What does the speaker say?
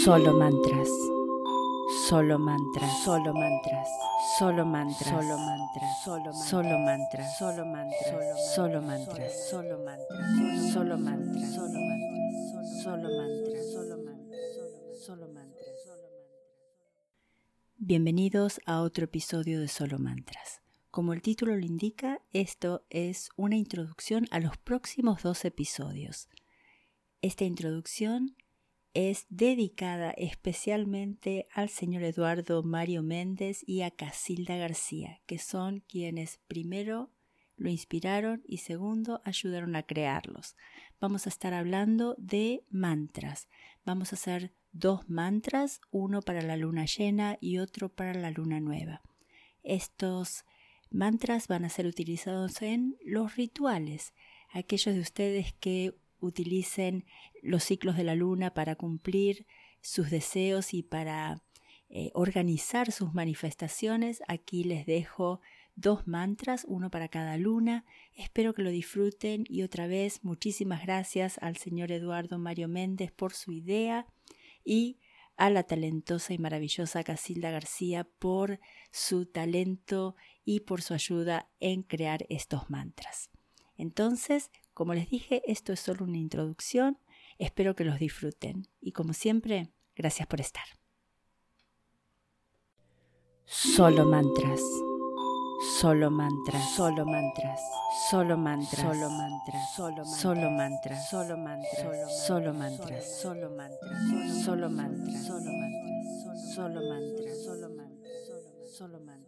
Solo mantras. Solo mantras. Solo mantras. Solo mantras. Solo mantras. Solo mantras. Solo mantras. Solo mantras. Solo mantras. Solo mantras. Solo mantras. Solo mantras. Solo mantras. Solo mantras. Bienvenidos a otro episodio de Solo Mantras. Como el título lo indica, esto es una introducción a los próximos dos episodios. Esta introducción es dedicada especialmente al señor Eduardo Mario Méndez y a Casilda García, que son quienes primero lo inspiraron y segundo ayudaron a crearlos. Vamos a estar hablando de mantras. Vamos a hacer dos mantras, uno para la luna llena y otro para la luna nueva. Estos mantras van a ser utilizados en los rituales. Aquellos de ustedes que utilicen los ciclos de la luna para cumplir sus deseos y para eh, organizar sus manifestaciones. Aquí les dejo dos mantras, uno para cada luna. Espero que lo disfruten y otra vez muchísimas gracias al señor Eduardo Mario Méndez por su idea y a la talentosa y maravillosa Casilda García por su talento y por su ayuda en crear estos mantras. Entonces, como les dije, esto es solo una introducción. Espero que los disfruten. Y como siempre, gracias por estar. Solo mantras. Solo mantras, solo mantras, solo mantras, solo mantras, solo solo mantras, solo mantras, solo mantras, solo mantras, solo mantras, solo mantras, solo mantras, solo mantras, solo mantras, solo mantras.